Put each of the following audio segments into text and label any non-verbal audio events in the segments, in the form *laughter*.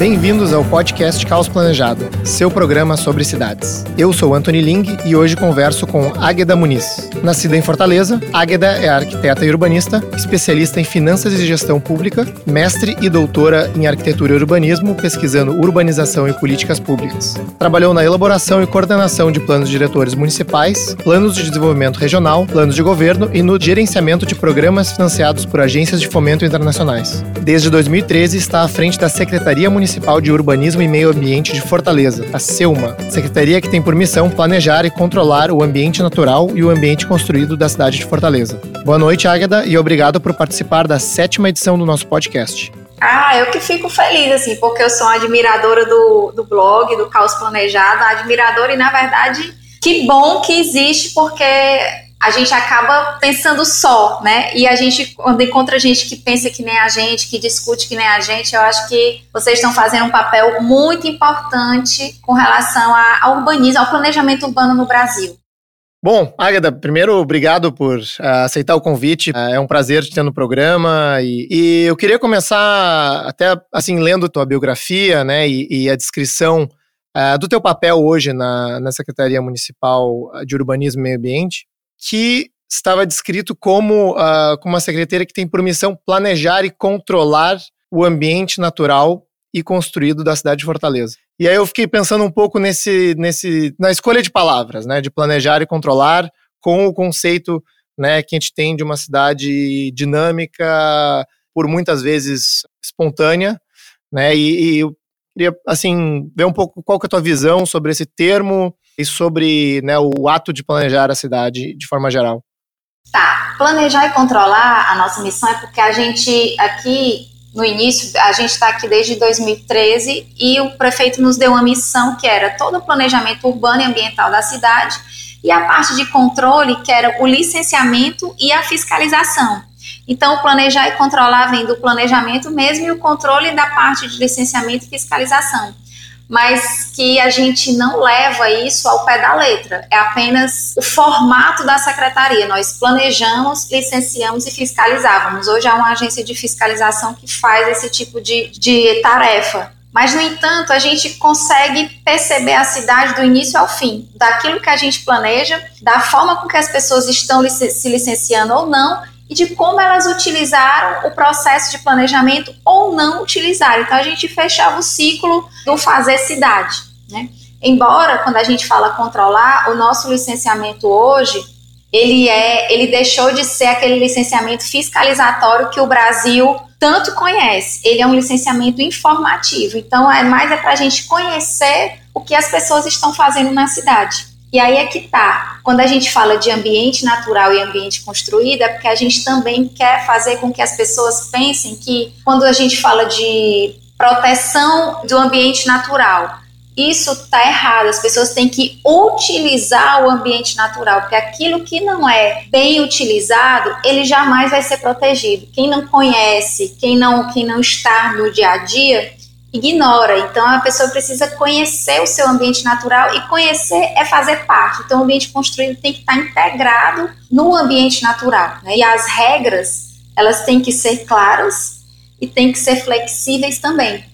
Bem-vindos ao podcast Caos Planejado, seu programa sobre cidades. Eu sou Anthony Ling e hoje converso com Águeda Muniz. Nascida em Fortaleza, Águeda é arquiteta e urbanista, especialista em finanças e gestão pública, mestre e doutora em arquitetura e urbanismo, pesquisando urbanização e políticas públicas. Trabalhou na elaboração e coordenação de planos diretores municipais, planos de desenvolvimento regional, planos de governo e no gerenciamento de programas financiados por agências de fomento internacionais. Desde 2013 está à frente da Secretaria Municipal Municipal de Urbanismo e Meio Ambiente de Fortaleza, a SEUMA, secretaria que tem por missão planejar e controlar o ambiente natural e o ambiente construído da cidade de Fortaleza. Boa noite, Águeda, e obrigado por participar da sétima edição do nosso podcast. Ah, eu que fico feliz, assim, porque eu sou admiradora do, do blog, do Caos Planejado, admiradora e, na verdade, que bom que existe, porque a gente acaba pensando só, né? E a gente, quando encontra gente que pensa que nem a gente, que discute que nem a gente, eu acho que vocês estão fazendo um papel muito importante com relação ao urbanismo, ao planejamento urbano no Brasil. Bom, Águeda, primeiro, obrigado por uh, aceitar o convite. Uh, é um prazer te ter no programa. E, e, eu queria começar até, assim, lendo tua biografia, né, e, e a descrição uh, do teu papel hoje na, na Secretaria Municipal de Urbanismo e Meio Ambiente que estava descrito como, uh, como uma secretaria que tem por missão planejar e controlar o ambiente natural e construído da cidade de Fortaleza. E aí eu fiquei pensando um pouco nesse, nesse, na escolha de palavras, né, de planejar e controlar, com o conceito né, que a gente tem de uma cidade dinâmica, por muitas vezes espontânea, né, e, e eu queria, assim, ver um pouco qual que é a tua visão sobre esse termo, e sobre né, o ato de planejar a cidade de forma geral? Tá, planejar e controlar a nossa missão é porque a gente aqui no início, a gente está aqui desde 2013 e o prefeito nos deu uma missão que era todo o planejamento urbano e ambiental da cidade e a parte de controle, que era o licenciamento e a fiscalização. Então, planejar e controlar vem do planejamento mesmo e o controle da parte de licenciamento e fiscalização mas que a gente não leva isso ao pé da letra. É apenas o formato da secretaria. Nós planejamos, licenciamos e fiscalizávamos. Hoje há uma agência de fiscalização que faz esse tipo de, de tarefa. Mas, no entanto, a gente consegue perceber a cidade do início ao fim, daquilo que a gente planeja, da forma com que as pessoas estão se licenciando ou não, e de como elas utilizaram o processo de planejamento ou não utilizaram. Então a gente fechava o ciclo do fazer cidade, né? Embora quando a gente fala controlar, o nosso licenciamento hoje, ele é, ele deixou de ser aquele licenciamento fiscalizatório que o Brasil tanto conhece. Ele é um licenciamento informativo. Então é mais é para a gente conhecer o que as pessoas estão fazendo na cidade. E aí é que tá. Quando a gente fala de ambiente natural e ambiente construído, é porque a gente também quer fazer com que as pessoas pensem que quando a gente fala de proteção do ambiente natural, isso está errado. As pessoas têm que utilizar o ambiente natural, porque aquilo que não é bem utilizado, ele jamais vai ser protegido. Quem não conhece, quem não, quem não está no dia a dia, ignora. Então a pessoa precisa conhecer o seu ambiente natural e conhecer é fazer parte. Então o ambiente construído tem que estar integrado no ambiente natural. Né? E as regras elas têm que ser claras e têm que ser flexíveis também,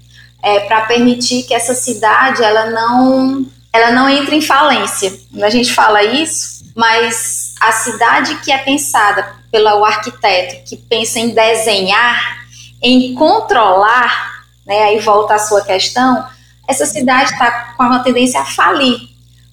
é, para permitir que essa cidade ela não ela não entre em falência. A gente fala isso, mas a cidade que é pensada pelo arquiteto, que pensa em desenhar, em controlar né, aí volta a sua questão, essa cidade está com uma tendência a falir,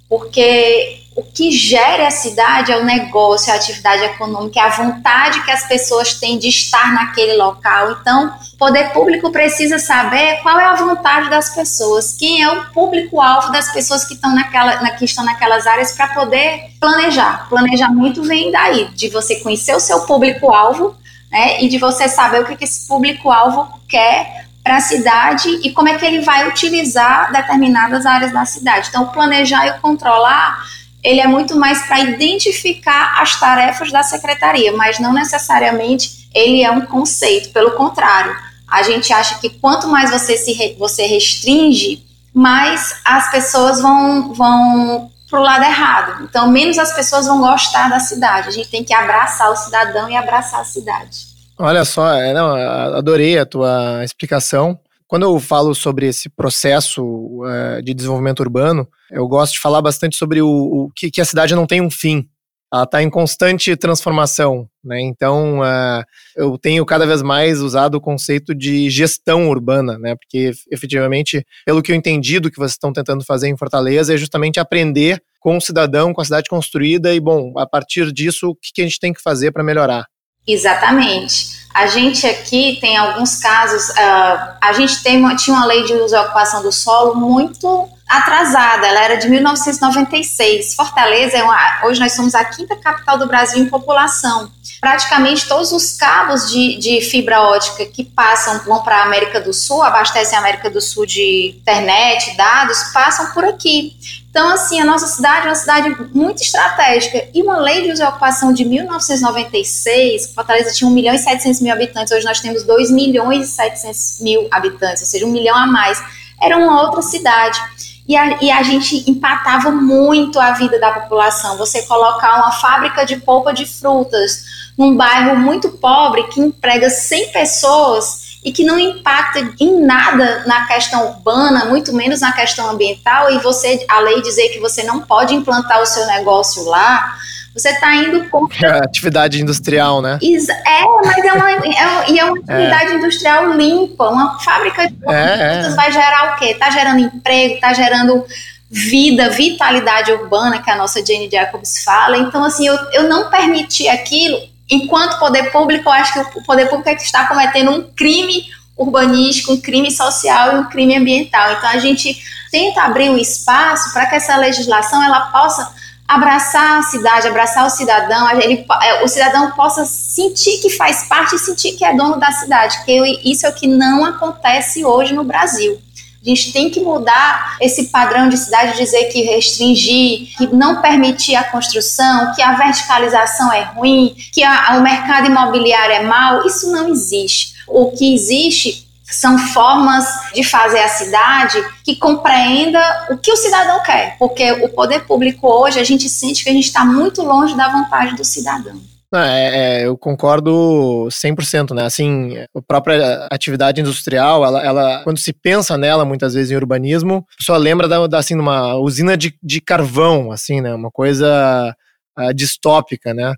porque o que gera a cidade é o negócio, é a atividade econômica, é a vontade que as pessoas têm de estar naquele local. Então, o poder público precisa saber qual é a vontade das pessoas, quem é o público-alvo das pessoas que estão, naquela, na, que estão naquelas áreas para poder planejar. Planejamento vem daí, de você conhecer o seu público-alvo né, e de você saber o que, que esse público-alvo quer para a cidade e como é que ele vai utilizar determinadas áreas da cidade. Então, planejar e controlar, ele é muito mais para identificar as tarefas da secretaria, mas não necessariamente ele é um conceito, pelo contrário. A gente acha que quanto mais você se você restringe, mais as pessoas vão vão para o lado errado. Então, menos as pessoas vão gostar da cidade. A gente tem que abraçar o cidadão e abraçar a cidade. Olha só, é, não, adorei a tua explicação. Quando eu falo sobre esse processo uh, de desenvolvimento urbano, eu gosto de falar bastante sobre o, o que, que, a cidade não tem um fim. Ela está em constante transformação, né? Então, uh, eu tenho cada vez mais usado o conceito de gestão urbana, né? Porque, efetivamente, pelo que eu entendi do que vocês estão tentando fazer em Fortaleza, é justamente aprender com o cidadão, com a cidade construída e, bom, a partir disso, o que a gente tem que fazer para melhorar. Exatamente. A gente aqui tem alguns casos, uh, a gente tem uma, tinha uma lei de uso e ocupação do solo muito atrasada, ela era de 1996. Fortaleza, é uma, hoje nós somos a quinta capital do Brasil em população. Praticamente todos os cabos de, de fibra ótica que passam, vão para a América do Sul, abastecem a América do Sul de internet, dados, passam por aqui. Então, assim, a nossa cidade é uma cidade muito estratégica. E uma lei de uso e ocupação de 1996, Fortaleza tinha 1 milhão e 700 mil habitantes, hoje nós temos 2 milhões e 700 mil habitantes, ou seja, um milhão a mais. Era uma outra cidade. E a, e a gente empatava muito a vida da população. Você colocar uma fábrica de polpa de frutas num bairro muito pobre que emprega 100 pessoas e que não impacta em nada na questão urbana, muito menos na questão ambiental, e você, a lei dizer que você não pode implantar o seu negócio lá, você está indo contra. *laughs* É atividade industrial, né? É, mas é uma, é, e é uma atividade é. industrial limpa. Uma fábrica de produtos é, é. vai gerar o quê? Está gerando emprego, está gerando vida, vitalidade urbana, que a nossa Jane Jacobs fala. Então, assim, eu, eu não permiti aquilo enquanto poder público, eu acho que o poder público é que está cometendo um crime urbanístico, um crime social e um crime ambiental. Então a gente tenta abrir um espaço para que essa legislação ela possa abraçar a cidade, abraçar o cidadão, ele, é, o cidadão possa sentir que faz parte e sentir que é dono da cidade, que isso é o que não acontece hoje no Brasil. A gente tem que mudar esse padrão de cidade, dizer que restringir, que não permitir a construção, que a verticalização é ruim, que a, o mercado imobiliário é mau. Isso não existe. O que existe são formas de fazer a cidade que compreenda o que o cidadão quer, porque o poder público hoje a gente sente que a gente está muito longe da vontade do cidadão. É, é, eu concordo 100%, né? Assim, a própria atividade industrial, ela, ela, quando se pensa nela, muitas vezes em urbanismo, pessoa lembra da, da assim, uma usina de, de carvão, assim, né? Uma coisa uh, distópica, né?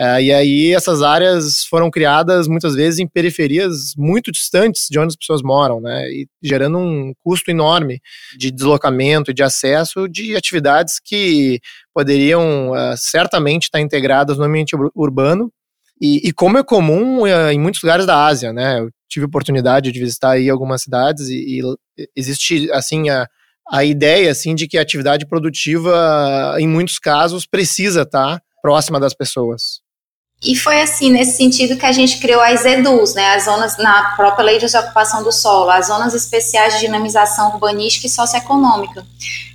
Uh, e aí essas áreas foram criadas muitas vezes em periferias muito distantes de onde as pessoas moram, né? E gerando um custo enorme de deslocamento e de acesso de atividades que poderiam uh, certamente estar integradas no ambiente urbano. E, e como é comum em muitos lugares da Ásia, né? Eu tive oportunidade de visitar aí algumas cidades e, e existe assim a a ideia assim de que a atividade produtiva em muitos casos precisa estar próxima das pessoas. E foi assim, nesse sentido, que a gente criou as EDUs, né, as zonas, na própria lei de ocupação do solo, as zonas especiais de dinamização urbanística e socioeconômica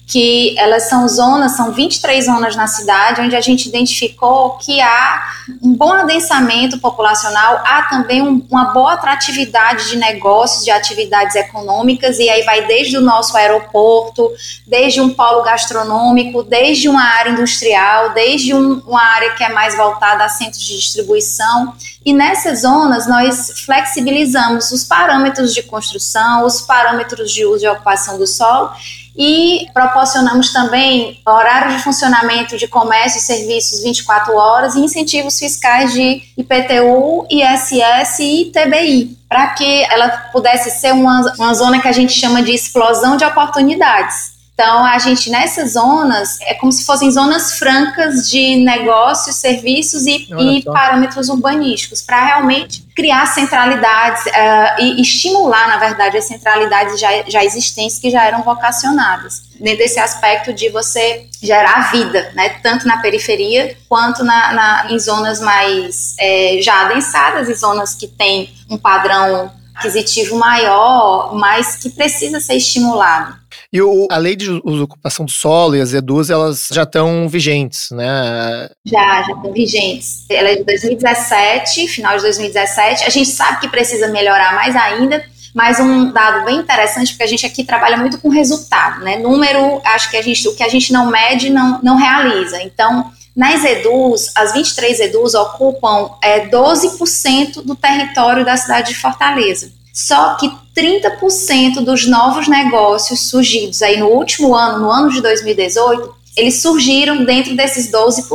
que elas são zonas, são 23 zonas na cidade, onde a gente identificou que há um bom adensamento populacional, há também um, uma boa atratividade de negócios, de atividades econômicas, e aí vai desde o nosso aeroporto, desde um polo gastronômico, desde uma área industrial, desde um, uma área que é mais voltada a centros de distribuição. E nessas zonas nós flexibilizamos os parâmetros de construção, os parâmetros de uso e ocupação do solo e proporcionamos também horário de funcionamento de comércio e serviços 24 horas e incentivos fiscais de IPTU, ISS e TBI, para que ela pudesse ser uma, uma zona que a gente chama de explosão de oportunidades. Então, a gente nessas zonas é como se fossem zonas francas de negócios, serviços e, e parâmetros urbanísticos, para realmente criar centralidades uh, e estimular, na verdade, as centralidades já, já existentes que já eram vocacionadas. Dentro desse aspecto de você gerar vida, né, tanto na periferia quanto na, na em zonas mais é, já adensadas e zonas que têm um padrão aquisitivo maior, mas que precisa ser estimulado. E o, a lei de ocupação do solo e as EDUs, elas já estão vigentes, né? Já, já estão vigentes. Ela é de 2017, final de 2017. A gente sabe que precisa melhorar mais ainda, mas um dado bem interessante, porque a gente aqui trabalha muito com resultado, né? Número, acho que a gente, o que a gente não mede, não, não realiza. Então, nas EDUs, as 23 EDUs ocupam é, 12% do território da cidade de Fortaleza Só que 30% dos novos negócios surgidos aí no último ano, no ano de 2018, eles surgiram dentro desses 12%.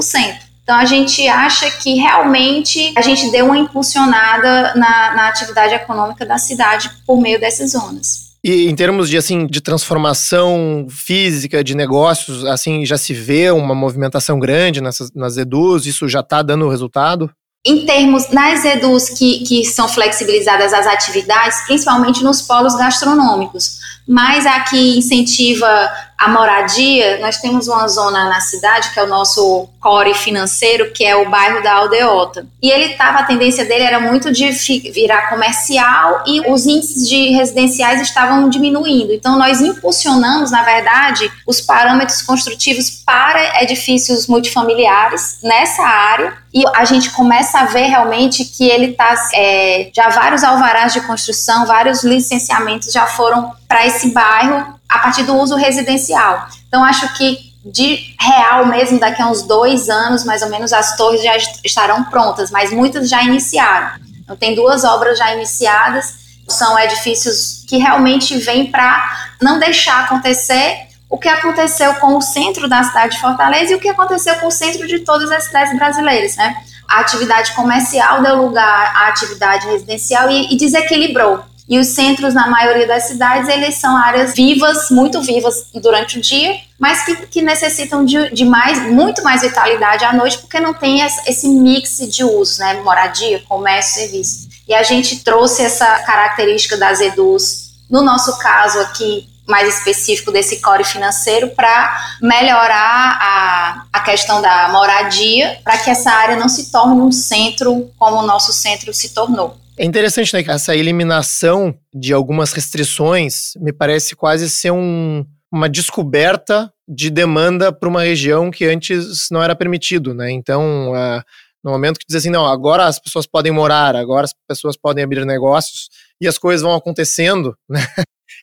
Então a gente acha que realmente a gente deu uma impulsionada na, na atividade econômica da cidade por meio dessas zonas. E em termos de assim de transformação física de negócios, assim já se vê uma movimentação grande nessas, nas edus, isso já está dando resultado? Em termos nas edus que, que são flexibilizadas as atividades, principalmente nos polos gastronômicos, mas a que incentiva a moradia, nós temos uma zona na cidade, que é o nosso core financeiro, que é o bairro da Aldeota. E ele estava, a tendência dele era muito de virar comercial e os índices de residenciais estavam diminuindo. Então, nós impulsionamos, na verdade, os parâmetros construtivos para edifícios multifamiliares nessa área. E a gente começa a ver realmente que ele está. É, já vários alvarás de construção, vários licenciamentos já foram para esse bairro a partir do uso residencial. Então, acho que de real mesmo, daqui a uns dois anos, mais ou menos, as torres já estarão prontas, mas muitas já iniciaram. Então, tem duas obras já iniciadas, são edifícios que realmente vêm para não deixar acontecer o que aconteceu com o centro da cidade de Fortaleza e o que aconteceu com o centro de todas as cidades brasileiras, né? A atividade comercial deu lugar à atividade residencial e, e desequilibrou. E os centros, na maioria das cidades, eles são áreas vivas, muito vivas durante o dia, mas que, que necessitam de, de, mais, muito mais vitalidade à noite, porque não tem esse mix de usos, né? Moradia, comércio, serviço. E a gente trouxe essa característica das EDUs, no nosso caso aqui, mais específico desse core financeiro para melhorar a, a questão da moradia, para que essa área não se torne um centro como o nosso centro se tornou. É interessante, né? Essa eliminação de algumas restrições me parece quase ser um, uma descoberta de demanda para uma região que antes não era permitido, né? Então, uh, no momento que diz assim, não, agora as pessoas podem morar, agora as pessoas podem abrir negócios e as coisas vão acontecendo, *laughs* né?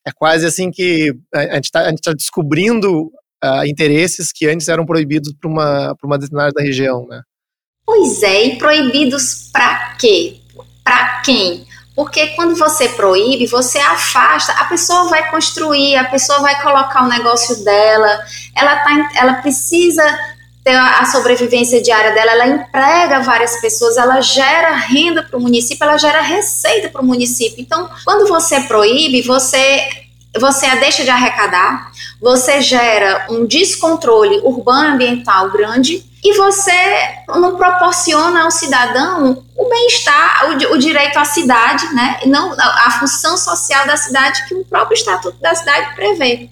É quase assim que a gente está tá descobrindo uh, interesses que antes eram proibidos para uma, uma determinada região, né? Pois é, e proibidos para quê? para quem? Porque quando você proíbe, você afasta, a pessoa vai construir, a pessoa vai colocar o negócio dela, ela, tá, ela precisa ter a sobrevivência diária dela, ela emprega várias pessoas, ela gera renda para o município, ela gera receita para o município. Então, quando você proíbe, você você a deixa de arrecadar, você gera um descontrole urbano ambiental grande e você não proporciona ao cidadão o bem-estar, o, o, direito à cidade, né? Não a, a, função social da cidade que o próprio estatuto da cidade prevê.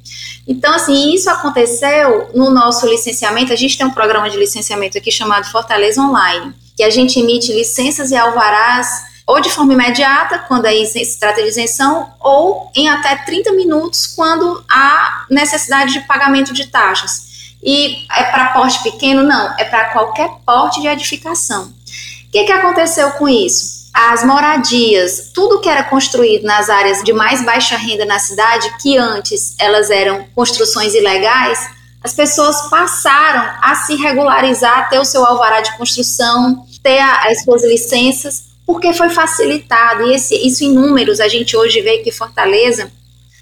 Então, assim, isso aconteceu no nosso licenciamento. A gente tem um programa de licenciamento aqui chamado Fortaleza Online, que a gente emite licenças e alvarás ou de forma imediata, quando aí se trata de isenção, ou em até 30 minutos, quando há necessidade de pagamento de taxas. E é para porte pequeno? Não, é para qualquer porte de edificação. O que, que aconteceu com isso? As moradias, tudo que era construído nas áreas de mais baixa renda na cidade, que antes elas eram construções ilegais, as pessoas passaram a se regularizar, ter o seu alvará de construção, ter as suas licenças, porque foi facilitado. E esse, isso em números, a gente hoje vê que Fortaleza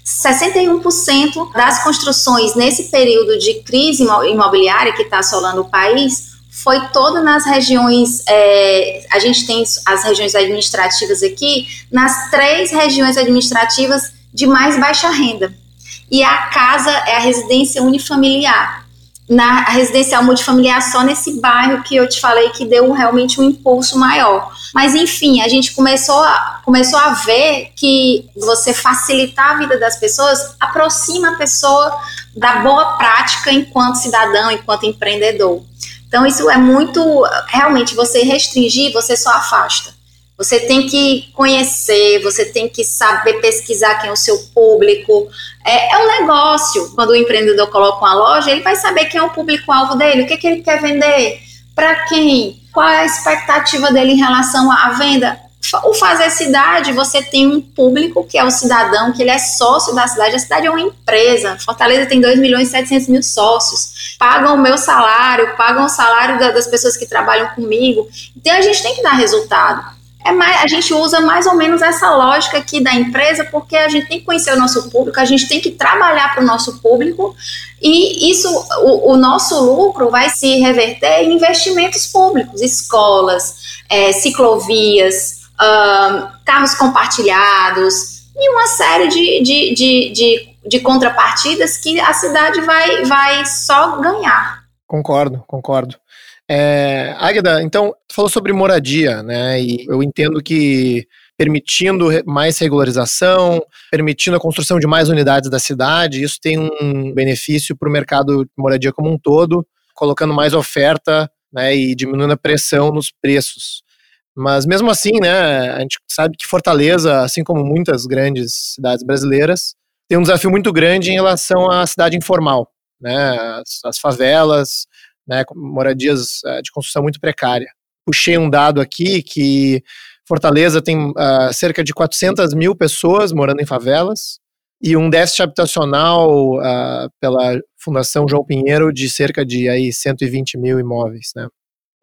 61% das construções nesse período de crise imobiliária que está assolando o país foi toda nas regiões. É, a gente tem as regiões administrativas aqui, nas três regiões administrativas de mais baixa renda. E a casa é a residência unifamiliar na residencial multifamiliar só nesse bairro que eu te falei que deu realmente um impulso maior. Mas enfim, a gente começou a, começou a ver que você facilitar a vida das pessoas aproxima a pessoa da boa prática enquanto cidadão, enquanto empreendedor. Então isso é muito realmente você restringir, você só afasta. Você tem que conhecer, você tem que saber pesquisar quem é o seu público. É, é um negócio. Quando o empreendedor coloca uma loja, ele vai saber quem é o público-alvo dele, o que, que ele quer vender, para quem, qual é a expectativa dele em relação à venda. O Fazer Cidade, você tem um público que é o cidadão, que ele é sócio da cidade. A cidade é uma empresa. Fortaleza tem 2 milhões e 700 mil sócios. Pagam o meu salário, pagam o salário das pessoas que trabalham comigo. Então a gente tem que dar resultado é mais, a gente usa mais ou menos essa lógica aqui da empresa, porque a gente tem que conhecer o nosso público, a gente tem que trabalhar para o nosso público, e isso, o, o, nosso lucro vai se reverter em investimentos públicos, escolas, é, ciclovias, uh, carros compartilhados, e uma série de, de, de, de, de contrapartidas que a cidade vai, vai só ganhar. Concordo, concordo. É, Águeda, então, falou sobre moradia, né? E eu entendo que permitindo mais regularização, permitindo a construção de mais unidades da cidade, isso tem um benefício para o mercado de moradia como um todo, colocando mais oferta né, e diminuindo a pressão nos preços. Mas mesmo assim, né, a gente sabe que Fortaleza, assim como muitas grandes cidades brasileiras, tem um desafio muito grande em relação à cidade informal, né, as, as favelas, né, moradias uh, de construção muito precária. Puxei um dado aqui que Fortaleza tem uh, cerca de 400 mil pessoas morando em favelas e um déficit habitacional uh, pela Fundação João Pinheiro de cerca de aí 120 mil imóveis, né?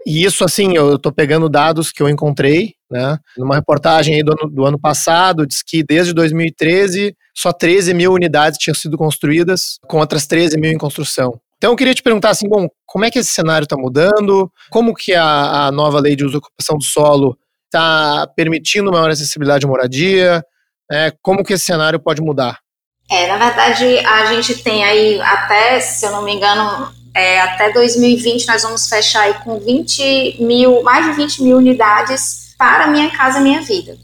E isso, assim, eu estou pegando dados que eu encontrei, né? Numa reportagem do ano, do ano passado, diz que desde 2013 só 13 mil unidades tinham sido construídas, com outras 13 mil em construção. Então eu queria te perguntar assim, bom, como é que esse cenário está mudando? Como que a, a, nova lei de uso e ocupação do solo está permitindo maior acessibilidade de moradia? É, como que esse cenário pode mudar? É, na verdade, a gente tem aí até, se eu não me engano, é, até 2020 nós vamos fechar aí com 20 mil, mais de 20 mil unidades para Minha Casa Minha Vida.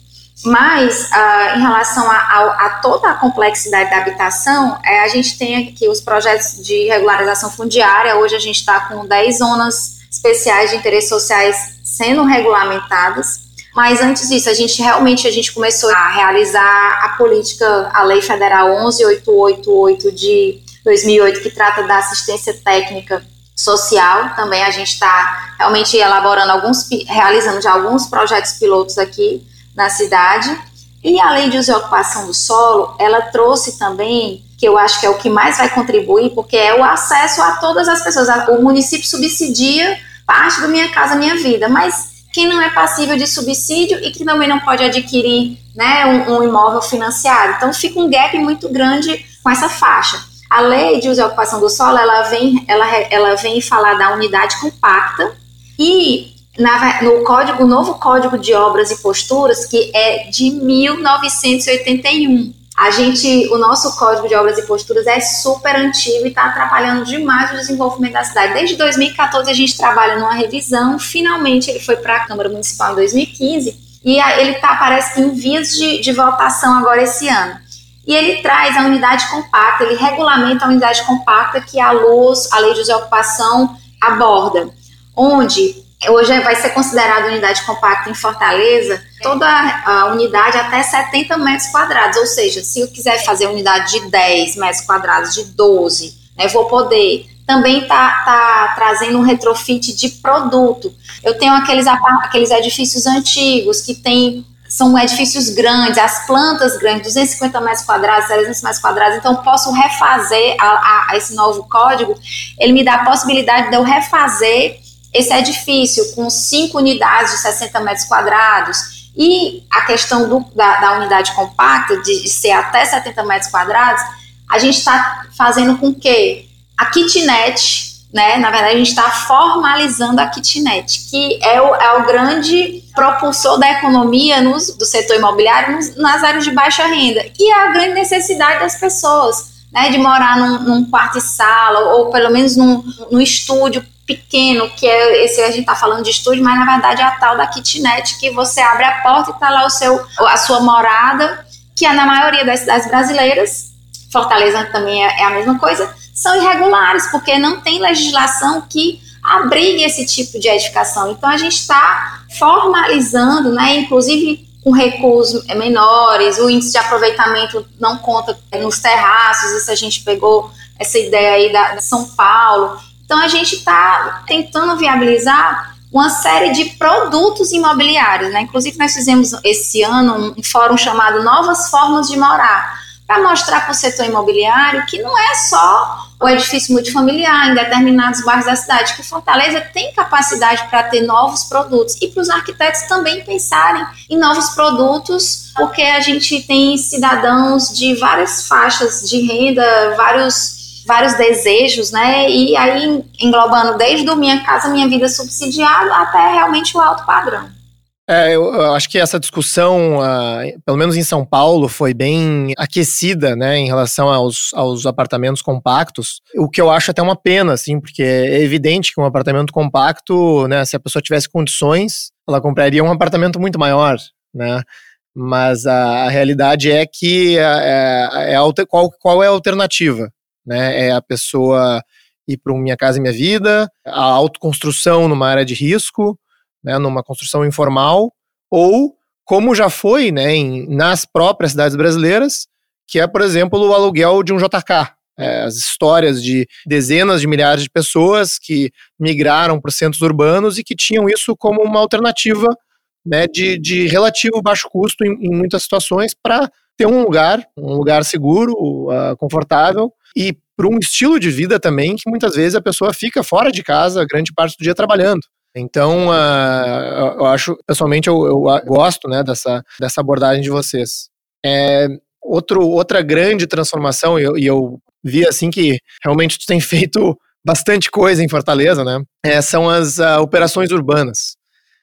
Mas, uh, em relação a, a, a, toda a complexidade da habitação, é, a gente tem aqui os projetos de regularização fundiária. Hoje a gente está com 10 zonas especiais de interesses sociais sendo regulamentadas. Mas antes disso, a gente realmente a gente começou a realizar a política, a Lei Federal 11888 de 2008, que trata da assistência técnica social. Também a gente está realmente elaborando alguns, realizando já alguns projetos pilotos aqui na cidade. E a lei de uso e ocupação do solo, ela trouxe também, que eu acho que é o que mais vai contribuir, porque é o acesso a todas as pessoas. O município subsidia parte do Minha Casa Minha Vida, mas quem não é passível de subsídio e que também não pode adquirir né, um, um imóvel financiado. Então fica um gap muito grande com essa faixa. A lei de uso e ocupação do solo, ela vem, ela, ela vem falar da unidade compacta e na, no código, novo Código de Obras e Posturas, que é de 1981. A gente, o nosso Código de Obras e Posturas é super antigo e está atrapalhando demais o desenvolvimento da cidade. Desde 2014 a gente trabalha numa revisão, finalmente ele foi para a Câmara Municipal em 2015 e ele está, parece que em vias de, de votação agora esse ano. E ele traz a unidade compacta, ele regulamenta a unidade compacta que a luz, a lei de ocupação aborda, onde Hoje vai ser considerada unidade compacta em Fortaleza toda a unidade até 70 metros quadrados, ou seja, se eu quiser fazer unidade de 10 metros quadrados, de 12, né, vou poder. Também está tá trazendo um retrofit de produto. Eu tenho aqueles, aqueles edifícios antigos que tem são edifícios grandes, as plantas grandes, 250 metros quadrados, 300 metros quadrados, então posso refazer a, a, a esse novo código, ele me dá a possibilidade de eu refazer esse edifício com cinco unidades de 60 metros quadrados. E a questão do, da, da, unidade compacta, de, de, ser até 70 metros quadrados, a gente está fazendo com que a kitnet, né, na verdade, a gente está formalizando a kitnet, que é o, é o grande propulsor da economia nos, do setor imobiliário nos, nas áreas de baixa renda. E é a grande necessidade das pessoas. Né, de morar num, num quarto e sala, ou pelo menos num, num estúdio pequeno, que é esse a gente está falando de estúdio, mas na verdade é a tal da kitnet que você abre a porta e está lá o seu, a sua morada, que é na maioria das cidades brasileiras, Fortaleza também é, é a mesma coisa, são irregulares, porque não tem legislação que abrigue esse tipo de edificação. Então a gente está formalizando, né, inclusive com recursos menores, o índice de aproveitamento não conta nos terraços, isso a gente pegou essa ideia aí da, São Paulo. Então a gente está tentando viabilizar uma série de produtos imobiliários, né? Inclusive nós fizemos esse ano um fórum chamado Novas Formas de Morar, para mostrar para o setor imobiliário que não é só o edifício multifamiliar em determinados bairros da cidade, que Fortaleza tem capacidade para ter novos produtos e para os arquitetos também pensarem em novos produtos, porque a gente tem cidadãos de várias faixas de renda, vários vários desejos, né? E aí englobando desde o minha casa, minha vida subsidiada até realmente o alto padrão. É, eu, eu, acho que essa discussão, uh, pelo menos em São Paulo, foi bem aquecida, né, em relação aos, aos apartamentos compactos. O que eu acho até uma pena, assim, porque é evidente que um apartamento compacto, né, se a pessoa tivesse condições, ela compraria um apartamento muito maior, né. Mas a, a realidade é que é, é, é qual, qual é a alternativa? Né? É a pessoa ir para Minha Casa e Minha Vida, a autoconstrução numa área de risco, né, numa construção informal, ou como já foi né, em, nas próprias cidades brasileiras, que é, por exemplo, o aluguel de um JK. É, as histórias de dezenas de milhares de pessoas que migraram para os centros urbanos e que tinham isso como uma alternativa né, de, de relativo baixo custo em, em muitas situações para ter um lugar, um lugar seguro, uh, confortável e para um estilo de vida também que muitas vezes a pessoa fica fora de casa grande parte do dia trabalhando. Então, uh, eu acho, pessoalmente, eu, eu, gosto né, dessa, dessa abordagem de vocês. É, outro, outra grande transformação, e eu, eu vi assim que realmente tu tem *laughs* feito bastante coisa em Fortaleza, né? É, são as uh, operações urbanas.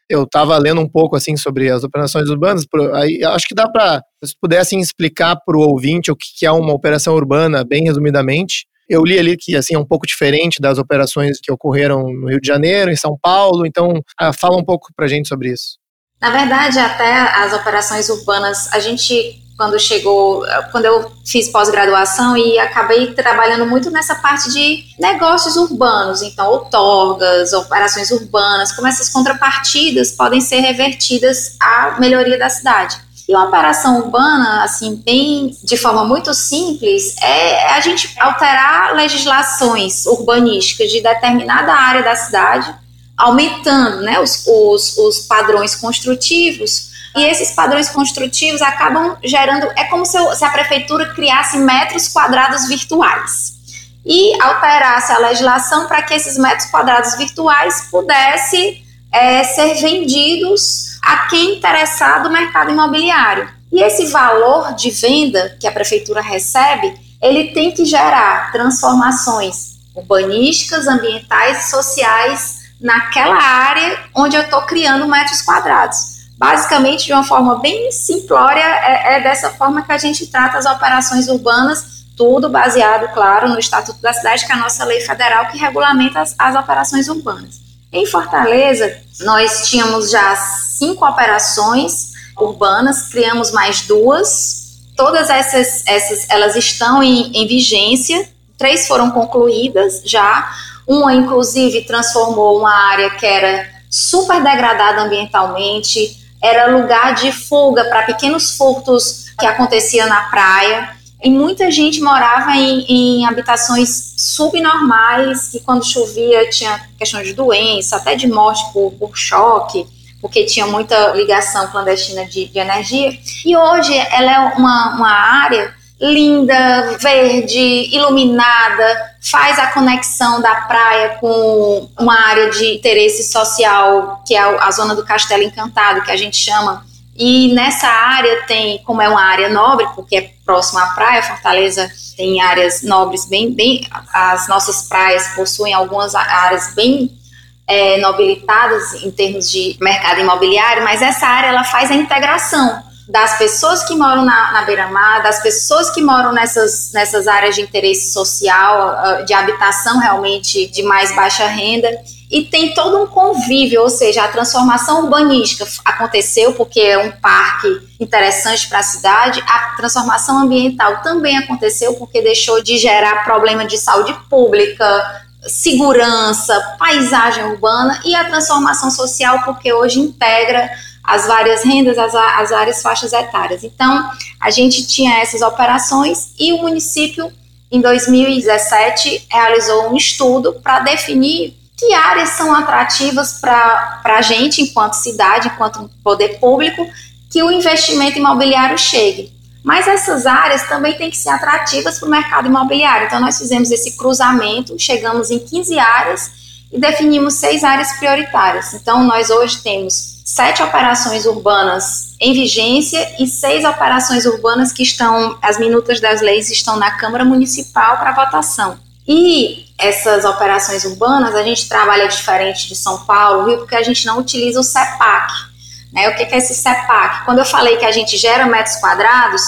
Eu estava lendo um pouco assim sobre as operações urbanas, por, aí, acho que dá para, se pudessem explicar para o ouvinte o que, que é uma operação urbana, bem resumidamente, eu li ali que assim é um pouco diferente das operações que ocorreram no Rio de Janeiro, em São Paulo. Então, ah, fala um pouco para a gente sobre isso. Na verdade, até as operações urbanas, a gente quando chegou, quando eu fiz pós-graduação e acabei trabalhando muito nessa parte de negócios urbanos, então outorgas, operações urbanas, como essas contrapartidas podem ser revertidas à melhoria da cidade. E uma operação urbana, assim, bem de forma muito simples, é a gente alterar legislações urbanísticas de determinada área da cidade, aumentando né, os, os, os padrões construtivos. E esses padrões construtivos acabam gerando. É como se, se a prefeitura criasse metros quadrados virtuais e alterasse a legislação para que esses metros quadrados virtuais pudessem é, ser vendidos a quem interessar do mercado imobiliário. E esse valor de venda que a prefeitura recebe, ele tem que gerar transformações urbanísticas, ambientais e sociais naquela área onde eu estou criando metros quadrados. Basicamente, de uma forma bem simplória, é, é dessa forma que a gente trata as operações urbanas, tudo baseado, claro, no Estatuto da Cidade, que é a nossa lei federal que regulamenta as, as operações urbanas. Em Fortaleza, nós tínhamos já cinco operações urbanas, criamos mais duas. Todas essas, essas elas estão em, em vigência. Três foram concluídas já. Uma, inclusive, transformou uma área que era super degradada ambientalmente, era lugar de fuga para pequenos furtos que acontecia na praia. E muita gente morava em, em, habitações subnormais, que quando chovia tinha questão de doença, até de morte por, por choque, porque tinha muita ligação clandestina de, de energia. E hoje ela é uma, uma área linda, verde, iluminada, faz a conexão da praia com uma área de interesse social, que é a zona do Castelo Encantado, que a gente chama e nessa área tem, como é uma área nobre, porque é próxima à praia, Fortaleza tem áreas nobres bem, bem as nossas praias possuem algumas áreas bem é, nobilitadas em termos de mercado imobiliário, mas essa área ela faz a integração das pessoas que moram na, na beira-mar, das pessoas que moram nessas, nessas áreas de interesse social, ah, de habitação realmente de mais baixa renda, e tem todo um convívio, ou seja, a transformação urbanística aconteceu porque é um parque interessante para a cidade, a transformação ambiental também aconteceu porque deixou de gerar problema de saúde pública, segurança, paisagem urbana e a transformação social porque hoje integra as várias rendas, as, as várias faixas etárias. Então, a gente tinha essas operações e o município, em 2017, realizou um estudo para definir que áreas são atrativas para a gente, enquanto cidade, enquanto poder público, que o investimento imobiliário chegue. Mas essas áreas também têm que ser atrativas para o mercado imobiliário. Então, nós fizemos esse cruzamento, chegamos em 15 áreas e definimos seis áreas prioritárias. Então, nós hoje temos sete operações urbanas em vigência e seis operações urbanas que estão, as minutas das leis estão na Câmara Municipal para votação. E essas operações urbanas, a gente trabalha diferente de São Paulo, Rio, porque a gente não utiliza o CEPAC. Né? O que é esse CEPAC? Quando eu falei que a gente gera metros quadrados,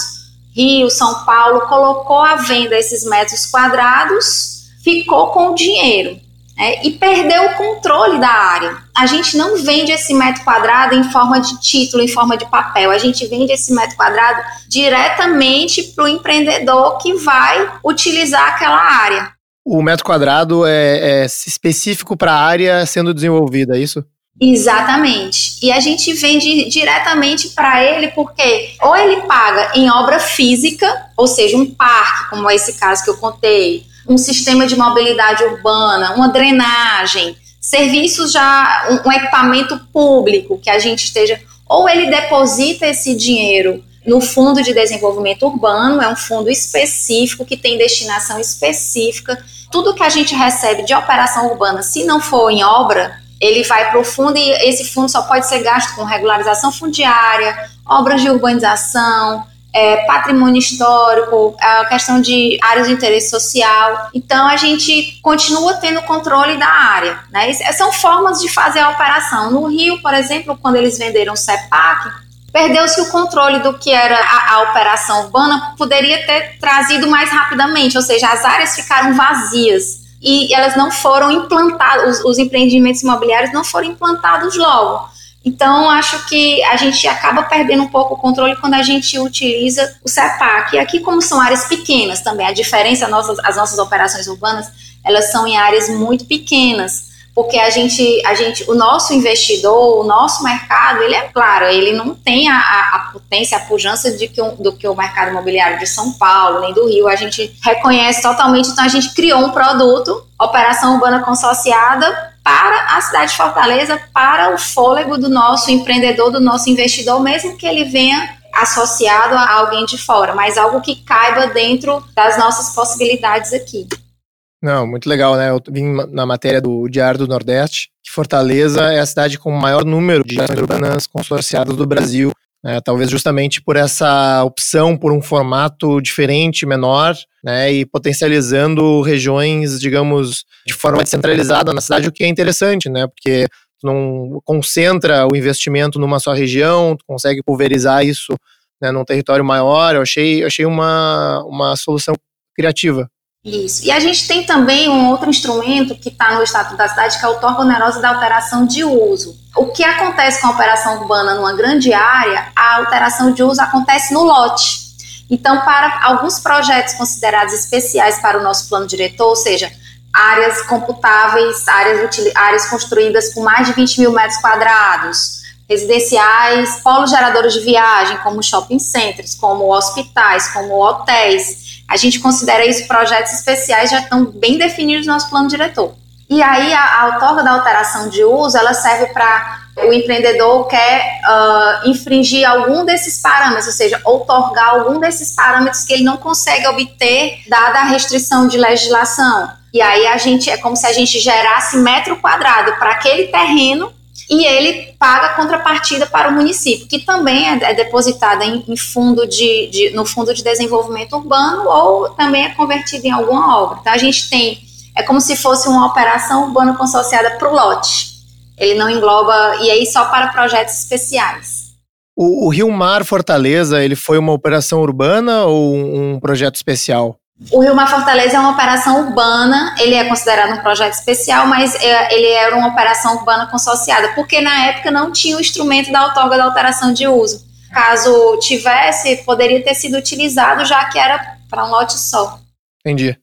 Rio, São Paulo colocou à venda esses metros quadrados, ficou com o dinheiro né? e perdeu o controle da área. A gente não vende esse metro quadrado em forma de título, em forma de papel. A gente vende esse metro quadrado diretamente para o empreendedor que vai utilizar aquela área. O metro quadrado é, é específico para a área sendo desenvolvida, é isso? Exatamente. E a gente vende diretamente para ele porque ou ele paga em obra física, ou seja, um parque, como é esse caso que eu contei, um sistema de mobilidade urbana, uma drenagem, serviços já, um, um equipamento público que a gente esteja. Ou ele deposita esse dinheiro no Fundo de Desenvolvimento Urbano, é um fundo específico que tem destinação específica. Tudo que a gente recebe de operação urbana, se não for em obra, ele vai para o fundo e esse fundo só pode ser gasto com regularização fundiária, obras de urbanização, é, patrimônio histórico, a questão de áreas de interesse social. Então a gente continua tendo controle da área. Né? São formas de fazer a operação. No Rio, por exemplo, quando eles venderam o CEPAC, perdeu-se o controle do que era a, a, operação urbana, poderia ter trazido mais rapidamente, ou seja, as áreas ficaram vazias e elas não foram implantadas, os, os empreendimentos imobiliários não foram implantados logo. Então, acho que a gente acaba perdendo um pouco o controle quando a gente utiliza o CEPAC. E aqui, como são áreas pequenas também, a diferença, nossas, as nossas operações urbanas, elas são em áreas muito pequenas porque a gente, a gente, o nosso investidor, o nosso mercado, ele é claro, ele não tem a, a potência, a pujança de que um, do que o mercado imobiliário de São Paulo, nem do Rio, a gente reconhece totalmente, então a gente criou um produto, operação urbana consociada, para a cidade de Fortaleza, para o fôlego do nosso empreendedor, do nosso investidor, mesmo que ele venha associado a alguém de fora, mas algo que caiba dentro das nossas possibilidades aqui. Não, muito legal, né? Eu vim na matéria do Diário do Nordeste, que Fortaleza é a cidade com o maior número de urbanas consorciadas do Brasil. Né? Talvez justamente por essa opção por um formato diferente, menor, né? E potencializando regiões, digamos, de forma descentralizada na cidade, o que é interessante, né? Porque tu não concentra o investimento numa só região, tu consegue pulverizar isso né, num território maior. Eu achei, eu achei uma, uma solução criativa. Isso. E a gente tem também um outro instrumento que está no Estatuto da Cidade, que é o torno onerosa da alteração de uso. O que acontece com a operação urbana numa grande área, a alteração de uso acontece no lote. Então, para alguns projetos considerados especiais para o nosso plano diretor, ou seja, áreas computáveis, áreas, áreas construídas com mais de 20 mil metros quadrados, residenciais, polos geradores de viagem, como shopping centers, como hospitais, como hotéis, a gente considera isso projetos especiais já estão bem definidos no nosso plano diretor. E aí a, a outorga da alteração de uso, ela serve para o empreendedor quer uh, infringir algum desses parâmetros, ou seja, outorgar algum desses parâmetros que ele não consegue obter dada a restrição de legislação. E aí a gente é como se a gente gerasse metro quadrado para aquele terreno e ele paga contrapartida para o município, que também é, é depositada em, em fundo de, de, no Fundo de Desenvolvimento Urbano ou também é convertida em alguma obra. Então a gente tem, é como se fosse uma operação urbana consorciada para o lote. Ele não engloba, e aí só para projetos especiais. O, o Rio Mar Fortaleza, ele foi uma operação urbana ou um projeto especial? O Rio Mar Fortaleza é uma operação urbana, ele é considerado um projeto especial, mas é, ele era uma operação urbana consorciada, porque na época não tinha o instrumento da outorga da alteração de uso. Caso tivesse, poderia ter sido utilizado, já que era para um lote só. Entendi.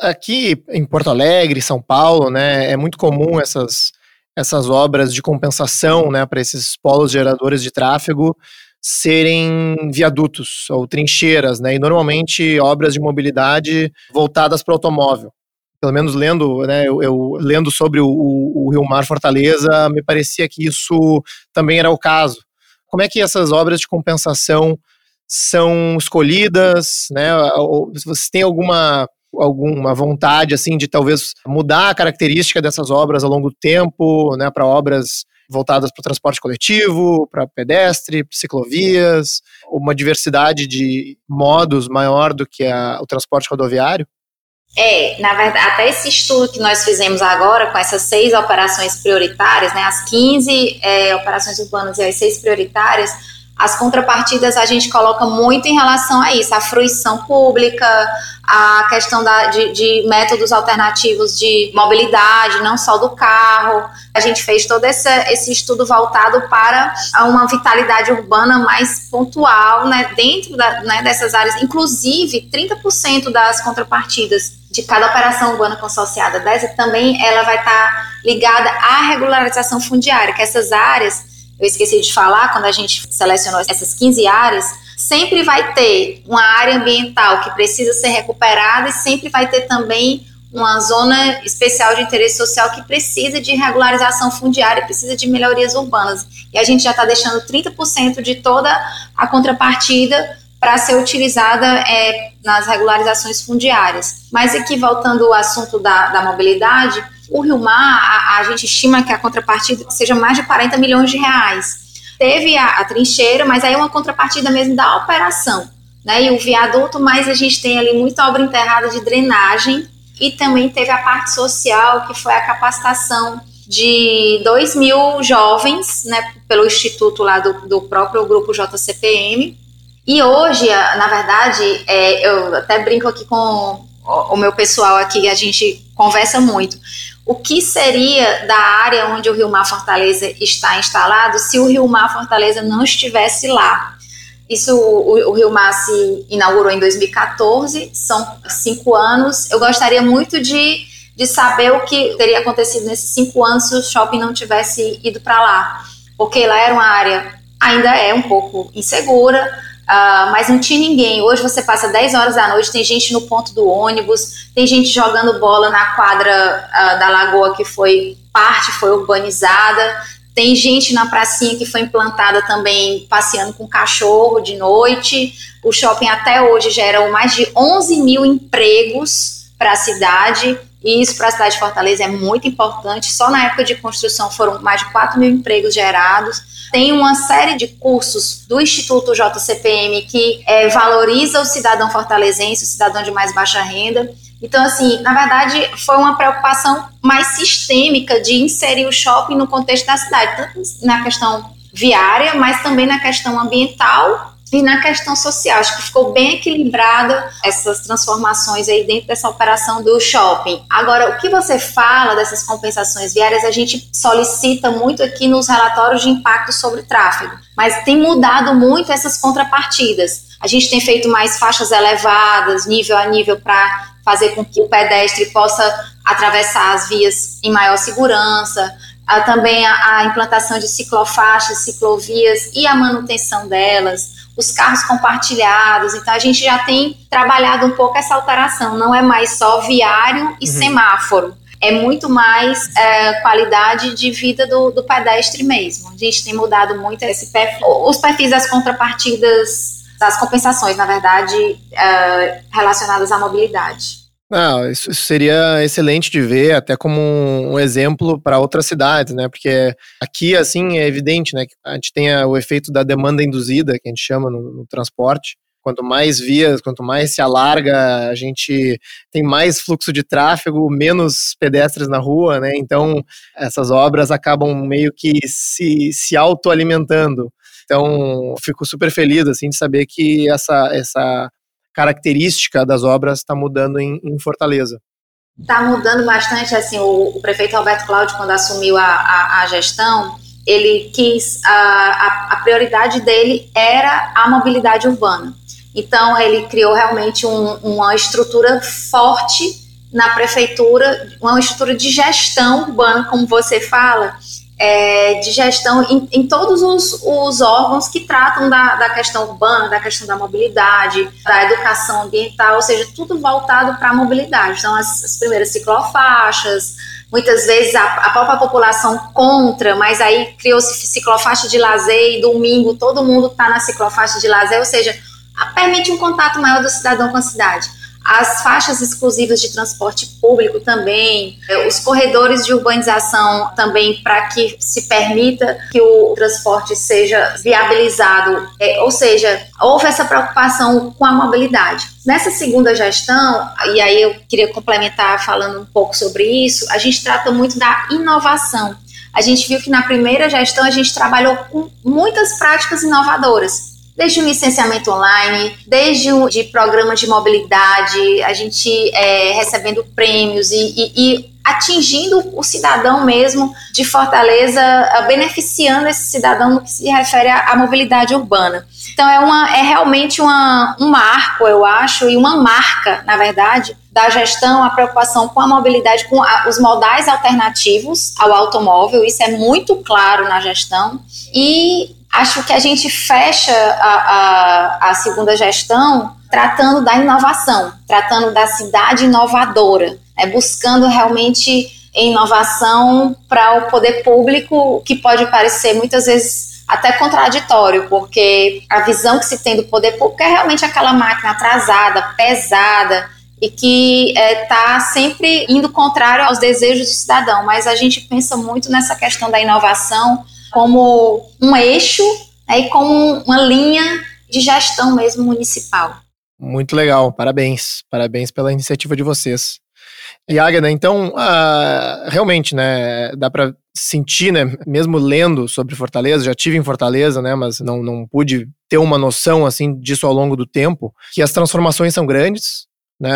Aqui em Porto Alegre, São Paulo, né, é muito comum essas, essas obras de compensação né, para esses polos geradores de tráfego serem viadutos ou trincheiras, né? E normalmente obras de mobilidade voltadas para o automóvel. Pelo menos lendo, né, eu, eu lendo sobre o, o, o Rio Mar Fortaleza, me parecia que isso também era o caso. Como é que essas obras de compensação são escolhidas, né? Ou se você tem alguma alguma vontade assim de talvez mudar a característica dessas obras ao longo do tempo, né, para obras voltadas para o transporte coletivo, para pedestre, ciclovias, uma diversidade de modos maior do que a, o transporte rodoviário? É, na verdade, até esse estudo que nós fizemos agora, com essas seis operações prioritárias, né, as 15 é, operações urbanas e as seis prioritárias, as contrapartidas a gente coloca muito em relação a isso, a fruição pública, a questão da, de, de, métodos alternativos de mobilidade, não só do carro. A gente fez todo esse, esse estudo voltado para uma vitalidade urbana mais pontual, né, dentro da, né, dessas áreas. Inclusive, 30% das contrapartidas de cada operação urbana consorciada dessa também ela vai estar tá ligada à regularização fundiária, que essas áreas eu esqueci de falar, quando a gente selecionou essas 15 áreas, sempre vai ter uma área ambiental que precisa ser recuperada e sempre vai ter também uma zona especial de interesse social que precisa de regularização fundiária, precisa de melhorias urbanas. E a gente já está deixando 30% de toda a contrapartida para ser utilizada é, nas regularizações fundiárias. Mas aqui, voltando ao assunto da, da mobilidade, o Rio Mar, a, a, gente estima que a contrapartida seja mais de 40 milhões de reais. Teve a, a trincheira, mas aí é uma contrapartida mesmo da operação. Né, e o viaduto, mas a gente tem ali muita obra enterrada de drenagem e também teve a parte social, que foi a capacitação de 2 mil jovens, né, pelo instituto lá do, do próprio grupo JCPM. E hoje, na verdade, é, eu até brinco aqui com o meu pessoal aqui, a gente conversa muito o que seria da área onde o Rio Mar Fortaleza está instalado se o Rio Mar Fortaleza não estivesse lá. Isso, o, o Rio Mar se inaugurou em 2014, são cinco anos. Eu gostaria muito de, de saber o que teria acontecido nesses cinco anos se o shopping não tivesse ido para lá, porque lá era uma área, ainda é um pouco insegura, Uh, mas não tinha ninguém. Hoje você passa 10 horas da noite, tem gente no ponto do ônibus, tem gente jogando bola na quadra uh, da lagoa que foi parte, foi urbanizada, tem gente na pracinha que foi implantada também passeando com cachorro de noite. O shopping até hoje gera mais de 11 mil empregos para a cidade. E isso para a cidade de Fortaleza é muito importante. Só na época de construção foram mais de 4 mil empregos gerados. Tem uma série de cursos do Instituto JCPM que é, valoriza o cidadão fortalezense, o cidadão de mais baixa renda. Então, assim, na verdade, foi uma preocupação mais sistêmica de inserir o shopping no contexto da cidade, tanto na questão viária, mas também na questão ambiental e na questão social, acho que ficou bem equilibrada essas transformações aí dentro dessa operação do shopping. Agora, o que você fala dessas compensações viárias, a gente solicita muito aqui nos relatórios de impacto sobre tráfego, mas tem mudado muito essas contrapartidas. A gente tem feito mais faixas elevadas, nível a nível, para fazer com que o pedestre possa atravessar as vias em maior segurança. Há também a implantação de ciclofaixas, ciclovias e a manutenção delas os carros compartilhados. Então a gente já tem trabalhado um pouco essa alteração. Não é mais só viário e uhum. semáforo. É muito mais é, qualidade de vida do, do, pedestre mesmo. A gente tem mudado muito esse perfil, os perfis das contrapartidas, das compensações, na verdade, é, relacionadas à mobilidade. Não, isso seria excelente de ver, até como um, exemplo para outras cidades, né? Porque aqui, assim, é evidente, né? Que a gente tem o efeito da demanda induzida, que a gente chama no, no transporte. Quanto mais vias, quanto mais se alarga, a gente tem mais fluxo de tráfego, menos pedestres na rua, né? Então, essas obras acabam meio que se, se autoalimentando. Então, fico super feliz, assim, de saber que essa, essa característica das obras está mudando em, em Fortaleza. Está mudando bastante, assim, o, o, prefeito Roberto Cláudio, quando assumiu a, a, a gestão, ele quis, a, a, a, prioridade dele era a mobilidade urbana. Então, ele criou realmente um, uma estrutura forte na prefeitura, uma estrutura de gestão urbana, como você fala, é, de gestão em, em todos os, os, órgãos que tratam da, da, questão urbana, da questão da mobilidade, da educação ambiental, ou seja, tudo voltado para a mobilidade. Então, as, as, primeiras ciclofaixas, muitas vezes a, a própria população contra, mas aí criou-se ciclofaixa de lazer e domingo todo mundo está na ciclofaixa de lazer, ou seja, permite um contato maior do cidadão com a cidade as faixas exclusivas de transporte público também, é, os corredores de urbanização também para que se permita que o transporte seja viabilizado, é, ou seja, houve essa preocupação com a mobilidade. Nessa segunda gestão, e aí eu queria complementar falando um pouco sobre isso, a gente trata muito da inovação. A gente viu que na primeira gestão a gente trabalhou com muitas práticas inovadoras desde o licenciamento online, desde o de programas de mobilidade, a gente é, recebendo prêmios e, e, e atingindo o cidadão mesmo de Fortaleza, beneficiando esse cidadão no que se refere à, à mobilidade urbana. Então é, uma, é realmente uma, um marco, eu acho, e uma marca, na verdade, da gestão, a preocupação com a mobilidade, com a, os modais alternativos ao automóvel, isso é muito claro na gestão, e acho que a gente fecha a, a, a segunda gestão tratando da inovação, tratando da cidade inovadora, né, buscando realmente inovação para o poder público, que pode parecer muitas vezes até contraditório, porque a visão que se tem do poder público é realmente aquela máquina atrasada, pesada, e que está é, tá sempre indo contrário aos desejos do cidadão. Mas a gente pensa muito nessa questão da inovação como um eixo né, e como uma linha de gestão mesmo municipal. Muito legal, parabéns, parabéns pela iniciativa de vocês. E Águeda, então, uh, realmente, né, dá para sentir, né, mesmo lendo sobre Fortaleza, já tive em Fortaleza, né, mas não, não pude ter uma noção, assim, disso ao longo do tempo, que as transformações são grandes, né,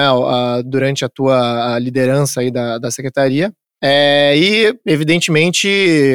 durante a tua liderança aí da, da secretaria, é, e, evidentemente,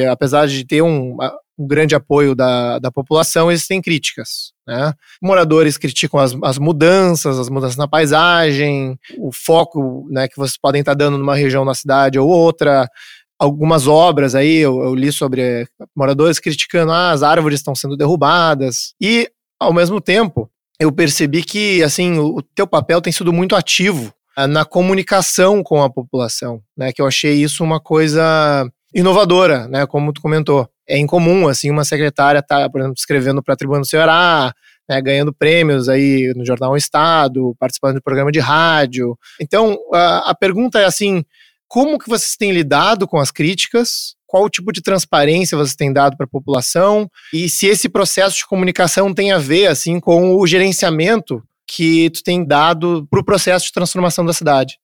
apesar de ter um, um grande apoio da, da população, existem críticas. Né? Moradores criticam as, as mudanças, as mudanças na paisagem, o foco né, que vocês podem estar dando numa região na cidade ou outra, algumas obras aí, eu, eu li sobre moradores criticando, ah, as árvores estão sendo derrubadas, e, ao mesmo tempo, eu percebi que, assim, o, o teu papel tem sido muito ativo ah, na comunicação com a população, né? Que eu achei isso uma coisa inovadora, né? Como tu comentou. É incomum, assim, uma secretária tá, por exemplo, escrevendo para a Tribuna do Ceará, né, ganhando prêmios aí no Jornal Estado, participando de programa de rádio. Então, a, a pergunta é assim, como que vocês têm lidado com as críticas? Qual tipo de transparência vocês têm dado para a população? E se esse processo de comunicação tem a ver, assim, com o gerenciamento que tu tem dado para o processo de transformação da cidade?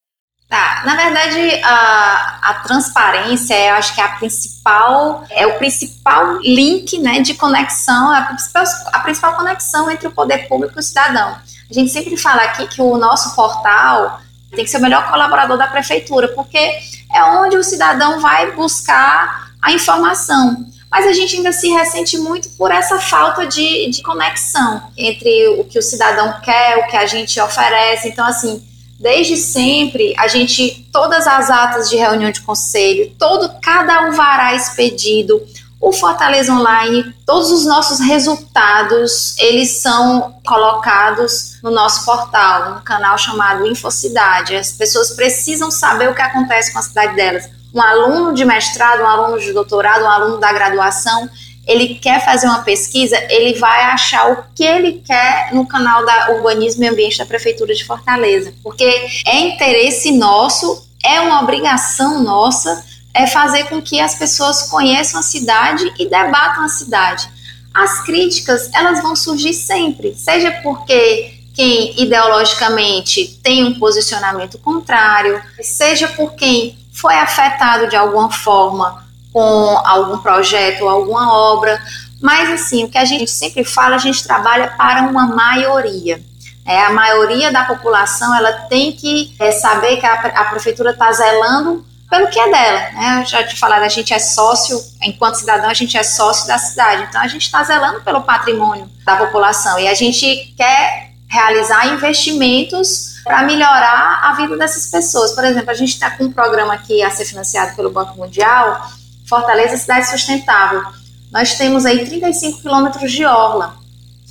Tá, na verdade, a, a transparência, eu acho que é a principal, é o principal link, né, de conexão, a principal, a principal conexão entre o poder público e o cidadão. A gente sempre fala aqui que o nosso portal tem que ser o melhor colaborador da prefeitura, porque é onde o cidadão vai buscar a informação mas a gente ainda se ressente muito por essa falta de, de conexão entre o que o cidadão quer, o que a gente oferece. Então, assim, desde sempre, a gente, todas as atas de reunião de conselho, todo cada alvará expedido, o Fortaleza Online, todos os nossos resultados, eles são colocados no nosso portal, no canal chamado Infocidade. As pessoas precisam saber o que acontece com a cidade delas um aluno de mestrado, um aluno de doutorado, um aluno da graduação, ele quer fazer uma pesquisa, ele vai achar o que ele quer no canal da Urbanismo e Ambiente da Prefeitura de Fortaleza. Porque é interesse nosso, é uma obrigação nossa, é fazer com que as pessoas conheçam a cidade e debatam a cidade. As críticas, elas vão surgir sempre, seja porque quem ideologicamente tem um posicionamento contrário, seja por quem foi afetado de alguma forma com algum projeto ou alguma obra, mas assim, o que a gente sempre fala, a gente trabalha para uma maioria. É, a maioria da população ela tem que é, saber que a, a prefeitura está zelando pelo que é dela. Né? Já te falar, a gente é sócio, enquanto cidadão, a gente é sócio da cidade. Então a gente está zelando pelo patrimônio da população e a gente quer realizar investimentos para melhorar a vida dessas pessoas. Por exemplo, a gente está com um programa aqui a ser financiado pelo Banco Mundial, Fortaleza Cidade Sustentável. Nós temos aí 35 quilômetros de orla.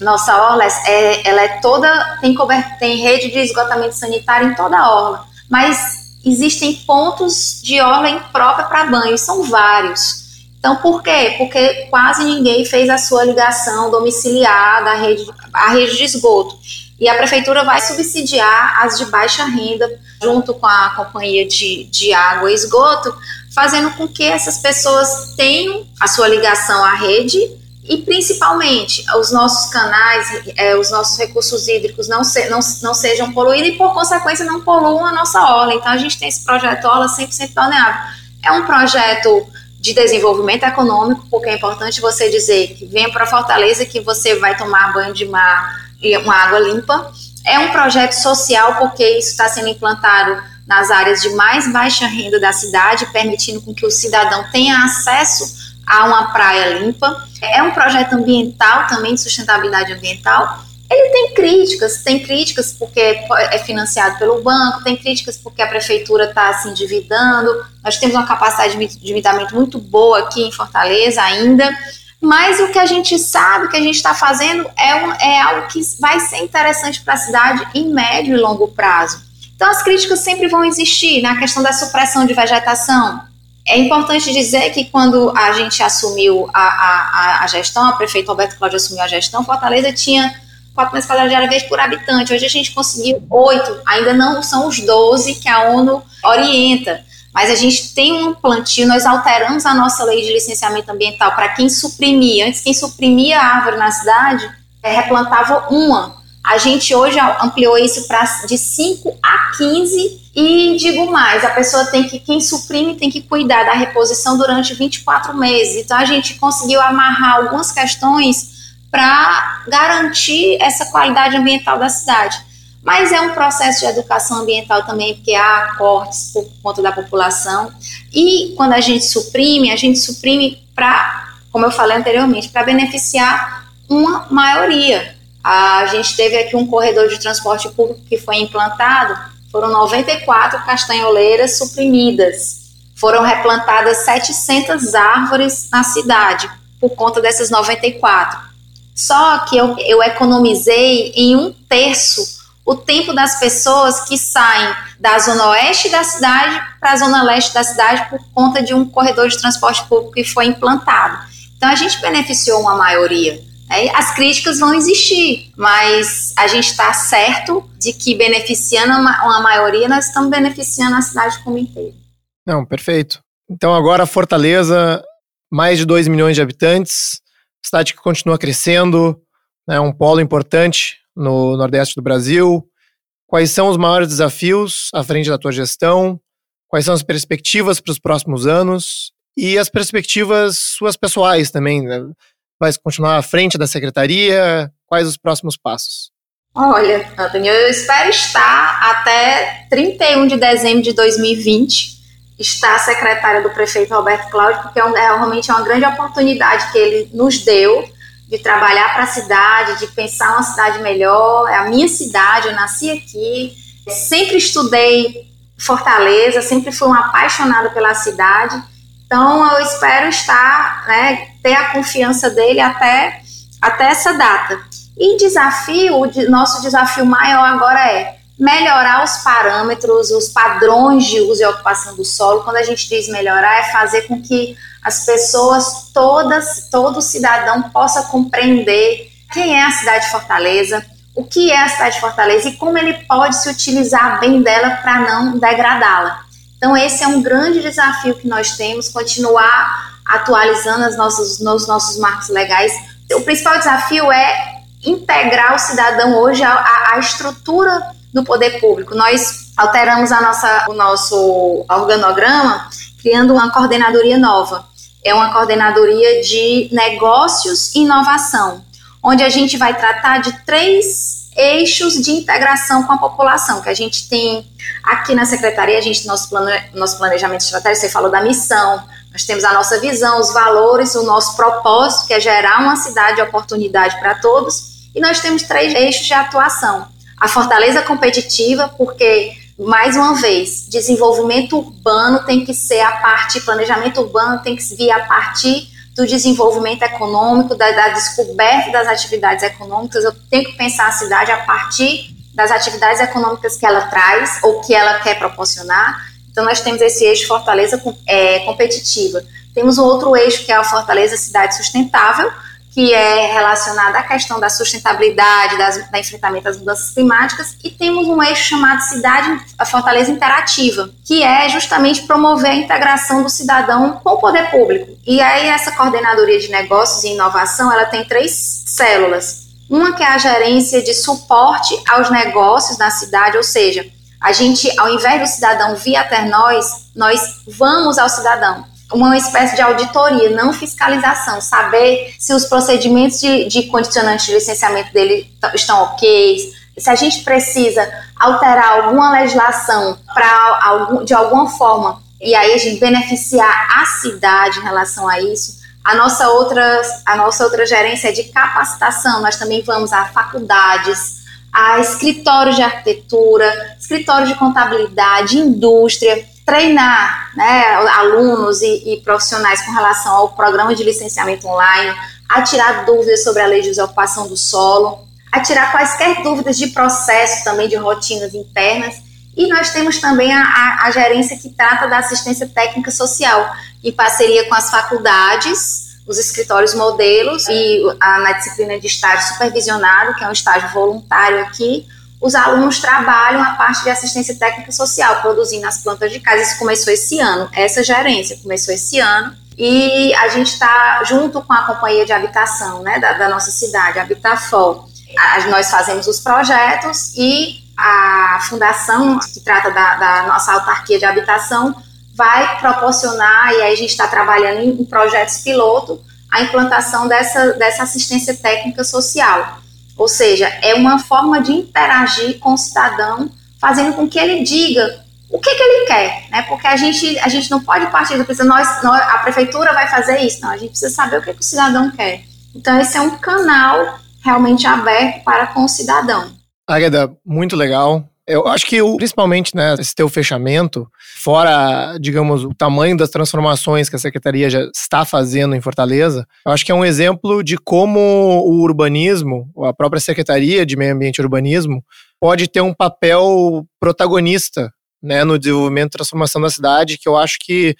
Nossa orla é, ela é toda tem, tem rede de esgotamento sanitário em toda a orla, mas existem pontos de orla imprópria para banho, são vários. Então, por quê? Porque quase ninguém fez a sua ligação domiciliar da rede, à rede de esgoto. e a prefeitura vai subsidiar as de baixa renda, junto com a companhia de, de água e esgoto, fazendo com que essas pessoas tenham a sua ligação à rede e principalmente os nossos canais, é, os nossos recursos hídricos não, se, não, não sejam poluídos e, por consequência, não poluam a nossa orla. Então, a gente tem esse projeto Orla 100% balneável. É um projeto de desenvolvimento econômico, porque é importante você dizer que venha para Fortaleza que você vai tomar banho de mar e uma água limpa. É um projeto social, porque isso está sendo implantado nas áreas de mais baixa renda da cidade, permitindo com que o cidadão tenha acesso a uma praia limpa. É um projeto ambiental também, de sustentabilidade ambiental. Ele tem críticas, tem críticas porque é financiado pelo banco, tem críticas porque a prefeitura está se endividando. Nós temos uma capacidade de endividamento muito boa aqui em Fortaleza ainda. Mas o que a gente sabe, que a gente está fazendo é, um, é algo que vai ser interessante para a cidade em médio e longo prazo. Então, as críticas sempre vão existir na questão da supressão de vegetação, é importante dizer que quando a gente assumiu a, a, a gestão, a prefeito Alberto Cláudio assumiu a gestão, Fortaleza tinha 4 metros quadrados de área verde por habitante. Hoje a gente conseguiu 8, ainda não são os 12 que a ONU orienta. Mas a gente tem um plantio, nós alteramos a nossa lei de licenciamento ambiental para quem suprimia. Antes, quem suprimia a árvore na cidade, é, replantava uma. A gente hoje ampliou isso para de 5 a 15 e digo mais, a pessoa tem que, quem suprime tem que cuidar da reposição durante 24 meses. Então a gente conseguiu amarrar algumas questões para garantir essa qualidade ambiental da cidade. Mas é um processo de educação ambiental também, porque há cortes por conta da população. E quando a gente suprime, a gente suprime para, como eu falei anteriormente, para beneficiar uma maioria. A gente teve aqui um corredor de transporte público que foi implantado, foram 94 castanholeiras suprimidas. Foram replantadas 700 árvores na cidade por conta dessas 94. Só que eu, eu economizei em um terço o tempo das pessoas que saem da zona oeste da cidade para a zona leste da cidade por conta de um corredor de transporte público que foi implantado. Então a gente beneficiou uma maioria. As críticas vão existir, mas a gente está certo de que beneficiando uma, maioria, nós estamos beneficiando a cidade como inteira. Não, perfeito. Então agora Fortaleza, mais de 2 milhões de habitantes, cidade que continua crescendo, é né, um polo importante no Nordeste do Brasil. Quais são os maiores desafios à frente da tua gestão? Quais são as perspectivas para os próximos anos? E as perspectivas suas pessoais também, né? Vai continuar à frente da secretaria? Quais os próximos passos? Olha, Antônio, eu espero estar até 31 de dezembro de 2020, estar secretária do prefeito Roberto Cláudio, porque é, um, é realmente é uma grande oportunidade que ele nos deu de trabalhar para a cidade, de pensar uma cidade melhor. É a minha cidade, eu nasci aqui, sempre estudei Fortaleza, sempre fui uma apaixonada pela cidade então, eu espero estar, né, ter a confiança dele até, até essa data. E desafio, o nosso desafio maior agora é melhorar os parâmetros, os padrões de uso e ocupação do solo. Quando a gente diz melhorar, é fazer com que as pessoas, todas, todo cidadão possa compreender quem é a cidade de Fortaleza, o que é a cidade de Fortaleza e como ele pode se utilizar bem dela para não degradá-la. Então, esse é um grande desafio que nós temos, continuar atualizando as nossas, os nossos marcos legais. O principal desafio é integrar o cidadão hoje à, à estrutura do poder público. Nós alteramos a nossa, o nosso organograma criando uma coordenadoria nova. É uma coordenadoria de negócios e inovação, onde a gente vai tratar de três eixos de integração com a população, que a gente tem aqui na secretaria, a gente nosso, plane, nosso planejamento estratégico, você falou da missão, nós temos a nossa visão, os valores, o nosso propósito, que é gerar uma cidade de oportunidade para todos, e nós temos três eixos de atuação. A fortaleza competitiva, porque, mais uma vez, desenvolvimento urbano tem que ser a parte, planejamento urbano tem que vir a partir do desenvolvimento econômico, da, da, descoberta das atividades econômicas. Eu tenho que pensar a cidade a partir das atividades econômicas que ela traz ou que ela quer proporcionar. Então, nós temos esse eixo Fortaleza é, competitiva. Temos um outro eixo que é a Fortaleza Cidade Sustentável, que é relacionada à questão da sustentabilidade, das, da enfrentamento das mudanças climáticas, e temos um eixo chamado Cidade a Fortaleza Interativa, que é justamente promover a integração do cidadão com o poder público. E aí essa coordenadoria de negócios e inovação, ela tem três células. Uma que é a gerência de suporte aos negócios na cidade, ou seja, a gente, ao invés do cidadão vir até nós, nós vamos ao cidadão uma espécie de auditoria, não fiscalização, saber se os procedimentos de, de condicionante de licenciamento dele estão ok, se a gente precisa alterar alguma legislação para de alguma forma e aí a gente beneficiar a cidade em relação a isso. A nossa outra, a nossa outra gerência é de capacitação, nós também vamos a faculdades, a escritórios de arquitetura, escritório de contabilidade, indústria, treinar né, alunos e, e, profissionais com relação ao programa de licenciamento online, a tirar dúvidas sobre a lei de usurpação do solo, a tirar quaisquer dúvidas de processo também, de rotinas internas. E nós temos também a, a, a gerência que trata da assistência técnica social, em parceria com as faculdades, os escritórios modelos e a, na disciplina de estágio supervisionado, que é um estágio voluntário aqui, os alunos trabalham a parte de assistência técnica social, produzindo as plantas de casa. Isso começou esse ano, essa gerência começou esse ano. E a gente está junto com a companhia de habitação né, da, da nossa cidade, Habitafol. Nós fazemos os projetos e a fundação que trata da, da nossa autarquia de habitação vai proporcionar, e aí a gente está trabalhando em projetos piloto, a implantação dessa, dessa assistência técnica social. Ou seja, é uma forma de interagir com o cidadão, fazendo com que ele diga o que, que ele quer, né? Porque a gente, a gente não pode partir do princípio, nós, nós, a prefeitura vai fazer isso, não, a gente precisa saber o que, que o cidadão quer. Então, esse é um canal realmente aberto para com o cidadão. Águeda, muito legal. Eu acho que, principalmente, né, esse teu fechamento, fora, digamos, o tamanho das transformações que a Secretaria já está fazendo em Fortaleza, eu acho que é um exemplo de como o urbanismo, a própria Secretaria de Meio Ambiente e Urbanismo, pode ter um papel protagonista né, no desenvolvimento e transformação da cidade, que eu acho que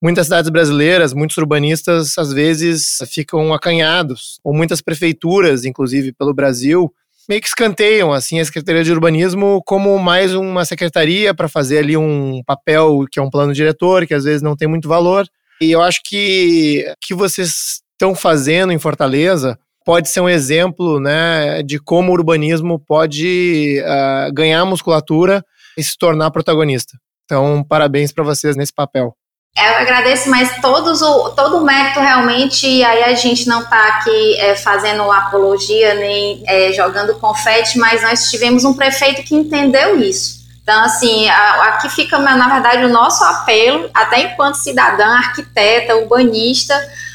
muitas cidades brasileiras, muitos urbanistas, às vezes ficam acanhados, ou muitas prefeituras, inclusive pelo Brasil, meio que escanteiam assim a Secretaria de Urbanismo como mais uma secretaria para fazer ali um papel que é um plano diretor, que às vezes não tem muito valor. E eu acho que que vocês estão fazendo em Fortaleza pode ser um exemplo, né, de como o urbanismo pode uh, ganhar musculatura e se tornar protagonista. Então, parabéns para vocês nesse papel. Eu agradeço, mas todos o, todo o mérito realmente, e aí a gente não está aqui é, fazendo apologia nem é, jogando confete, mas nós tivemos um prefeito que entendeu isso. Então, assim, aqui fica, na verdade, o nosso apelo, até enquanto cidadã, arquiteta, urbanista,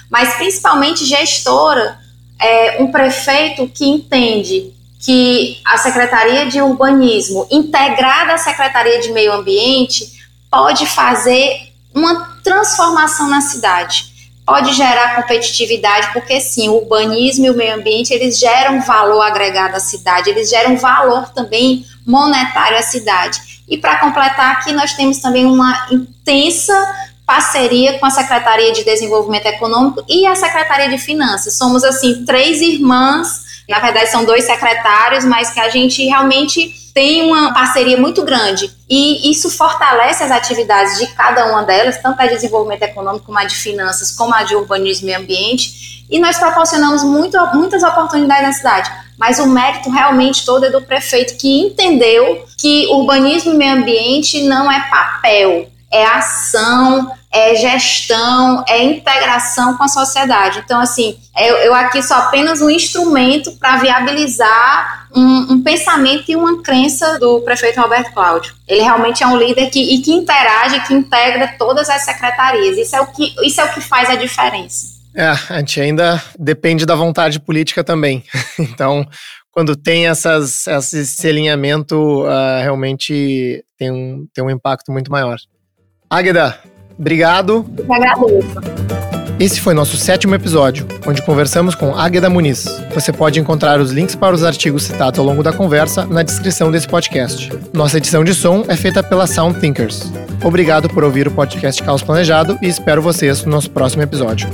mas principalmente gestora, é, um prefeito que entende que a Secretaria de Urbanismo, integrada à Secretaria de Meio Ambiente, pode fazer uma transformação na cidade. Pode gerar competitividade, porque sim, o urbanismo e o meio ambiente, eles geram valor agregado à cidade, eles geram valor também monetário à cidade. E para completar aqui, nós temos também uma intensa parceria com a Secretaria de Desenvolvimento Econômico e a Secretaria de Finanças. Somos, assim, três irmãs, na verdade são dois secretários, mas que a gente realmente tem uma parceria muito grande e isso fortalece as atividades de cada uma delas, tanto a de desenvolvimento econômico, como a de finanças, como a de urbanismo e ambiente, e nós proporcionamos muito, muitas oportunidades na cidade. Mas o mérito realmente todo é do prefeito que entendeu que urbanismo e meio ambiente não é papel, é ação, é gestão, é integração com a sociedade. Então, assim, eu, eu aqui sou apenas um instrumento para viabilizar um, um, pensamento e uma crença do prefeito Roberto Cláudio. Ele realmente é um líder que, e que interage, que integra todas as secretarias. Isso é o que, isso é o que faz a diferença. É, a gente ainda depende da vontade política também. *laughs* então, quando tem essas, esse alinhamento, uh, realmente tem um, tem um impacto muito maior. Águeda, obrigado. Eu agradeço. Esse foi nosso sétimo episódio, onde conversamos com Águeda Muniz. Você pode encontrar os links para os artigos citados ao longo da conversa na descrição desse podcast. Nossa edição de som é feita pela Sound Thinkers. Obrigado por ouvir o podcast Caos Planejado e espero vocês no nosso próximo episódio.